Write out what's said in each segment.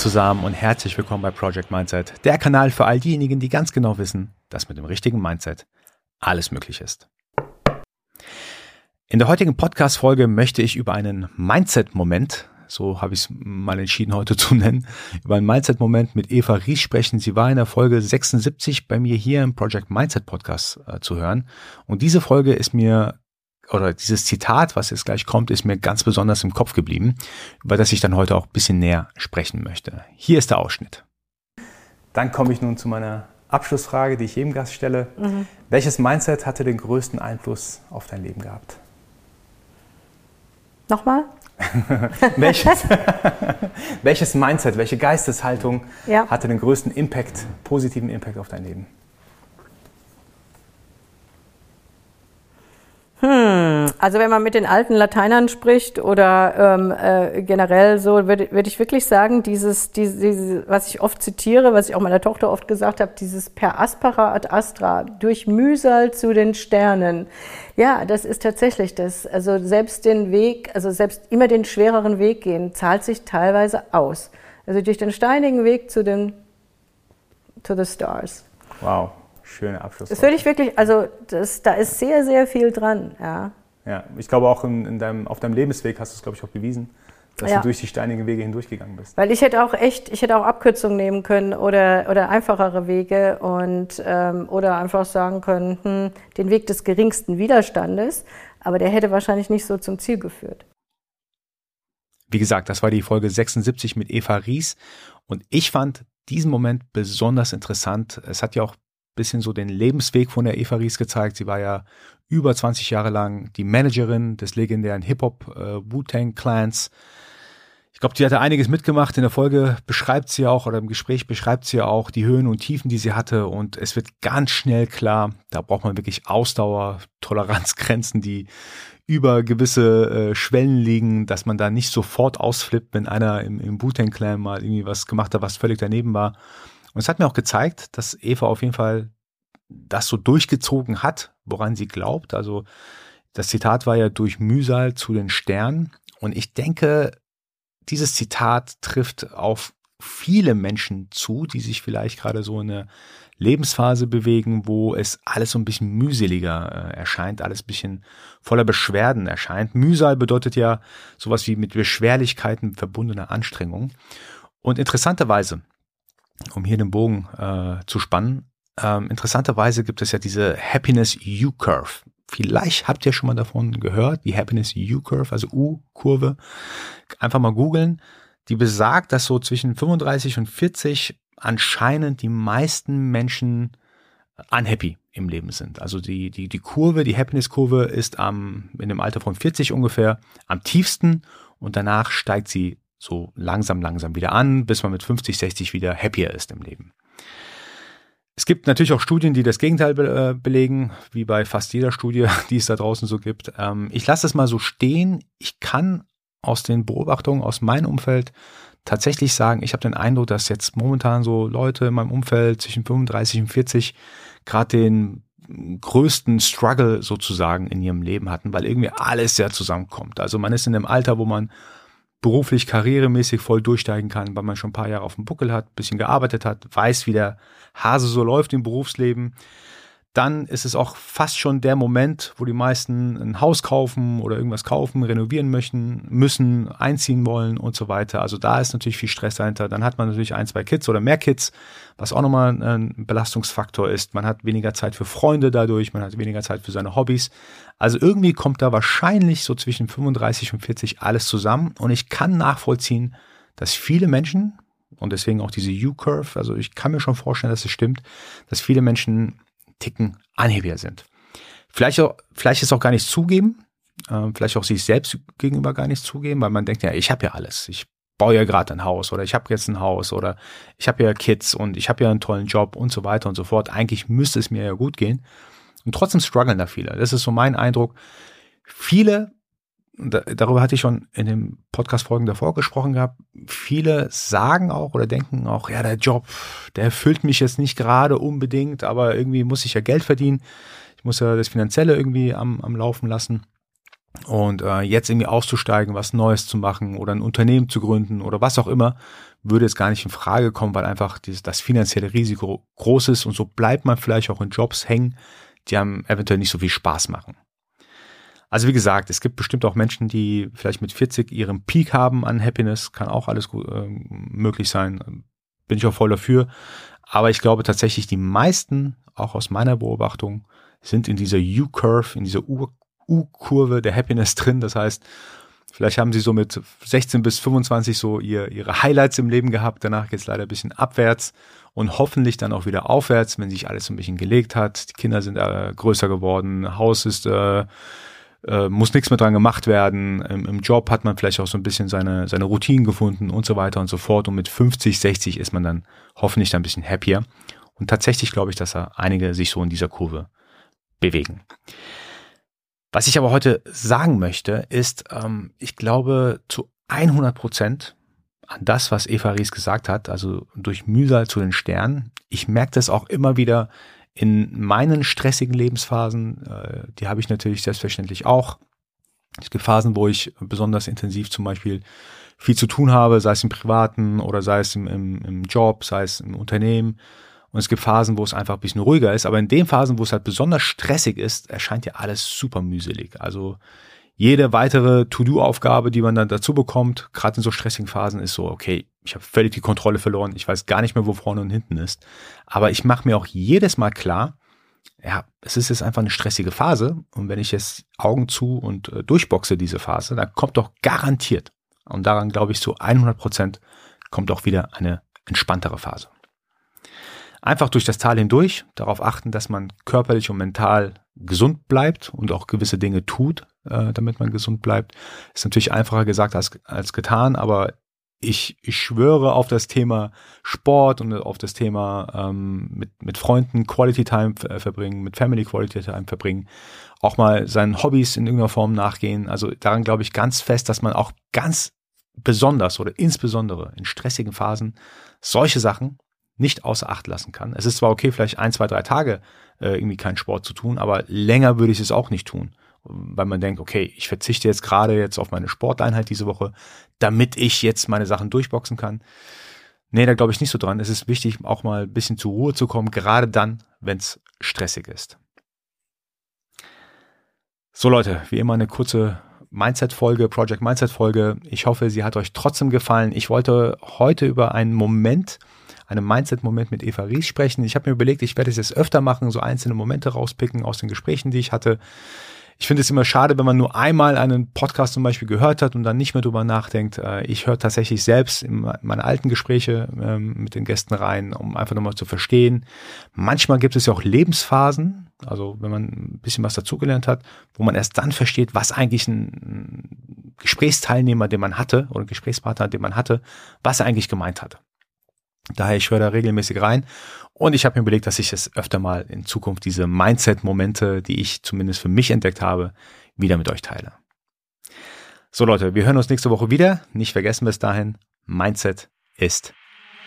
Zusammen und herzlich willkommen bei Project Mindset, der Kanal für all diejenigen, die ganz genau wissen, dass mit dem richtigen Mindset alles möglich ist. In der heutigen Podcast-Folge möchte ich über einen Mindset-Moment, so habe ich es mal entschieden heute zu nennen, über einen Mindset-Moment mit Eva Ries sprechen. Sie war in der Folge 76 bei mir hier im Project Mindset Podcast äh, zu hören. Und diese Folge ist mir oder dieses Zitat, was jetzt gleich kommt, ist mir ganz besonders im Kopf geblieben, über das ich dann heute auch ein bisschen näher sprechen möchte. Hier ist der Ausschnitt. Dann komme ich nun zu meiner Abschlussfrage, die ich jedem Gast stelle. Mhm. Welches Mindset hatte den größten Einfluss auf dein Leben gehabt? Nochmal? welches, welches Mindset, welche Geisteshaltung ja. hatte den größten Impact, positiven Impact auf dein Leben? Also wenn man mit den alten Lateinern spricht oder ähm, äh, generell so, würde würd ich wirklich sagen, dieses, dieses, dieses, was ich oft zitiere, was ich auch meiner Tochter oft gesagt habe, dieses per aspera ad astra, durch Mühsal zu den Sternen. Ja, das ist tatsächlich das. Also selbst den Weg, also selbst immer den schwereren Weg gehen, zahlt sich teilweise aus. Also durch den steinigen Weg zu den to the stars. Wow. Schöne Abschluss. Das würde ich wirklich, also das, da ist sehr, sehr viel dran, ja. Ja, ich glaube auch in, in deinem, auf deinem Lebensweg hast du es, glaube ich, auch bewiesen, dass ja. du durch die steinigen Wege hindurchgegangen bist. Weil ich hätte auch echt, ich hätte auch Abkürzungen nehmen können oder, oder einfachere Wege und ähm, oder einfach sagen können, hm, den Weg des geringsten Widerstandes, aber der hätte wahrscheinlich nicht so zum Ziel geführt. Wie gesagt, das war die Folge 76 mit Eva Ries und ich fand diesen Moment besonders interessant. Es hat ja auch bisschen so den Lebensweg von der Eva Ries gezeigt. Sie war ja über 20 Jahre lang die Managerin des legendären Hip-Hop äh, Wu-Tang Clans. Ich glaube, die hatte einiges mitgemacht. In der Folge beschreibt sie auch oder im Gespräch beschreibt sie auch die Höhen und Tiefen, die sie hatte. Und es wird ganz schnell klar, da braucht man wirklich Ausdauer, Toleranzgrenzen, die über gewisse äh, Schwellen liegen, dass man da nicht sofort ausflippt, wenn einer im, im Wu-Tang Clan mal irgendwie was gemacht hat, was völlig daneben war. Und es hat mir auch gezeigt, dass Eva auf jeden Fall das so durchgezogen hat, woran sie glaubt. Also das Zitat war ja durch Mühsal zu den Sternen. Und ich denke, dieses Zitat trifft auf viele Menschen zu, die sich vielleicht gerade so in einer Lebensphase bewegen, wo es alles so ein bisschen mühseliger äh, erscheint, alles ein bisschen voller Beschwerden erscheint. Mühsal bedeutet ja sowas wie mit Beschwerlichkeiten verbundene Anstrengung. Und interessanterweise um hier den Bogen äh, zu spannen, ähm, interessanterweise gibt es ja diese Happiness U-Curve. Vielleicht habt ihr schon mal davon gehört, die Happiness U-Curve, also U-Kurve. Einfach mal googeln. Die besagt, dass so zwischen 35 und 40 anscheinend die meisten Menschen unhappy im Leben sind. Also die, die, die Kurve, die Happiness-Kurve ist am, in dem Alter von 40 ungefähr am tiefsten und danach steigt sie so langsam, langsam wieder an, bis man mit 50, 60 wieder happier ist im Leben. Es gibt natürlich auch Studien, die das Gegenteil be äh, belegen, wie bei fast jeder Studie, die es da draußen so gibt. Ähm, ich lasse es mal so stehen. Ich kann aus den Beobachtungen aus meinem Umfeld tatsächlich sagen, ich habe den Eindruck, dass jetzt momentan so Leute in meinem Umfeld zwischen 35 und 40 gerade den größten Struggle sozusagen in ihrem Leben hatten, weil irgendwie alles sehr zusammenkommt. Also man ist in einem Alter, wo man beruflich, karrieremäßig voll durchsteigen kann, weil man schon ein paar Jahre auf dem Buckel hat, bisschen gearbeitet hat, weiß, wie der Hase so läuft im Berufsleben dann ist es auch fast schon der Moment, wo die meisten ein Haus kaufen oder irgendwas kaufen, renovieren möchten, müssen, einziehen wollen und so weiter. Also da ist natürlich viel Stress dahinter. Dann hat man natürlich ein, zwei Kids oder mehr Kids, was auch nochmal ein Belastungsfaktor ist. Man hat weniger Zeit für Freunde dadurch, man hat weniger Zeit für seine Hobbys. Also irgendwie kommt da wahrscheinlich so zwischen 35 und 40 alles zusammen und ich kann nachvollziehen, dass viele Menschen, und deswegen auch diese U-Curve, also ich kann mir schon vorstellen, dass es stimmt, dass viele Menschen Ticken anhebbiger sind. Vielleicht, auch, vielleicht ist auch gar nicht zugeben, äh, vielleicht auch sich selbst gegenüber gar nicht zugeben, weil man denkt, ja, ich habe ja alles. Ich baue ja gerade ein Haus oder ich habe jetzt ein Haus oder ich habe ja Kids und ich habe ja einen tollen Job und so weiter und so fort. Eigentlich müsste es mir ja gut gehen. Und trotzdem strugglen da viele. Das ist so mein Eindruck. Viele, darüber hatte ich schon in den Podcast-Folgen davor gesprochen gehabt, viele sagen auch oder denken auch, ja, der Job, der erfüllt mich jetzt nicht gerade unbedingt, aber irgendwie muss ich ja Geld verdienen. Ich muss ja das Finanzielle irgendwie am, am Laufen lassen. Und äh, jetzt irgendwie auszusteigen, was Neues zu machen oder ein Unternehmen zu gründen oder was auch immer, würde es gar nicht in Frage kommen, weil einfach dieses, das finanzielle Risiko groß ist und so bleibt man vielleicht auch in Jobs hängen, die einem eventuell nicht so viel Spaß machen. Also wie gesagt, es gibt bestimmt auch Menschen, die vielleicht mit 40 ihren Peak haben an Happiness, kann auch alles äh, möglich sein, bin ich auch voll dafür. Aber ich glaube tatsächlich, die meisten, auch aus meiner Beobachtung, sind in dieser U-Curve, in dieser U-Kurve der Happiness drin. Das heißt, vielleicht haben sie so mit 16 bis 25 so ihr, ihre Highlights im Leben gehabt. Danach geht es leider ein bisschen abwärts und hoffentlich dann auch wieder aufwärts, wenn sich alles ein bisschen gelegt hat. Die Kinder sind äh, größer geworden, Haus ist äh, äh, muss nichts mehr dran gemacht werden. Im, Im, Job hat man vielleicht auch so ein bisschen seine, seine Routinen gefunden und so weiter und so fort. Und mit 50, 60 ist man dann hoffentlich dann ein bisschen happier. Und tatsächlich glaube ich, dass da einige sich so in dieser Kurve bewegen. Was ich aber heute sagen möchte, ist, ähm, ich glaube zu 100 Prozent an das, was Eva Ries gesagt hat, also durch Mühsal zu den Sternen. Ich merke das auch immer wieder in meinen stressigen Lebensphasen, äh, die habe ich natürlich selbstverständlich auch. Es gibt Phasen, wo ich besonders intensiv zum Beispiel viel zu tun habe, sei es im Privaten oder sei es im, im, im Job, sei es im Unternehmen. Und es gibt Phasen, wo es einfach ein bisschen ruhiger ist. Aber in den Phasen, wo es halt besonders stressig ist, erscheint ja alles super mühselig. Also jede weitere To-Do-Aufgabe, die man dann dazu bekommt, gerade in so stressigen Phasen, ist so, okay, ich habe völlig die Kontrolle verloren, ich weiß gar nicht mehr, wo vorne und hinten ist. Aber ich mache mir auch jedes Mal klar, ja, es ist jetzt einfach eine stressige Phase und wenn ich jetzt Augen zu und äh, durchboxe diese Phase, dann kommt doch garantiert, und daran glaube ich zu 100 Prozent, kommt auch wieder eine entspanntere Phase. Einfach durch das Tal hindurch, darauf achten, dass man körperlich und mental gesund bleibt und auch gewisse Dinge tut, äh, damit man gesund bleibt. Ist natürlich einfacher gesagt als, als getan, aber ich, ich schwöre auf das Thema Sport und auf das Thema ähm, mit, mit Freunden Quality Time verbringen, mit Family Quality Time verbringen, auch mal seinen Hobbys in irgendeiner Form nachgehen. Also daran glaube ich ganz fest, dass man auch ganz besonders oder insbesondere in stressigen Phasen solche Sachen nicht außer Acht lassen kann. Es ist zwar okay, vielleicht ein, zwei, drei Tage äh, irgendwie keinen Sport zu tun, aber länger würde ich es auch nicht tun, weil man denkt, okay, ich verzichte jetzt gerade jetzt auf meine Sporteinheit diese Woche, damit ich jetzt meine Sachen durchboxen kann. Nee, da glaube ich nicht so dran. Es ist wichtig, auch mal ein bisschen zur Ruhe zu kommen, gerade dann, wenn es stressig ist. So Leute, wie immer eine kurze Mindset-Folge, Project Mindset-Folge. Ich hoffe, sie hat euch trotzdem gefallen. Ich wollte heute über einen Moment einem Mindset-Moment mit Eva Ries sprechen. Ich habe mir überlegt, ich werde es jetzt öfter machen, so einzelne Momente rauspicken aus den Gesprächen, die ich hatte. Ich finde es immer schade, wenn man nur einmal einen Podcast zum Beispiel gehört hat und dann nicht mehr drüber nachdenkt. Äh, ich höre tatsächlich selbst in meine alten Gespräche ähm, mit den Gästen rein, um einfach nochmal zu verstehen. Manchmal gibt es ja auch Lebensphasen, also wenn man ein bisschen was dazugelernt hat, wo man erst dann versteht, was eigentlich ein Gesprächsteilnehmer, den man hatte, oder Gesprächspartner, den man hatte, was er eigentlich gemeint hatte. Daher, ich höre da regelmäßig rein. Und ich habe mir überlegt, dass ich es öfter mal in Zukunft diese Mindset-Momente, die ich zumindest für mich entdeckt habe, wieder mit euch teile. So Leute, wir hören uns nächste Woche wieder. Nicht vergessen bis dahin, Mindset ist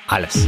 alles.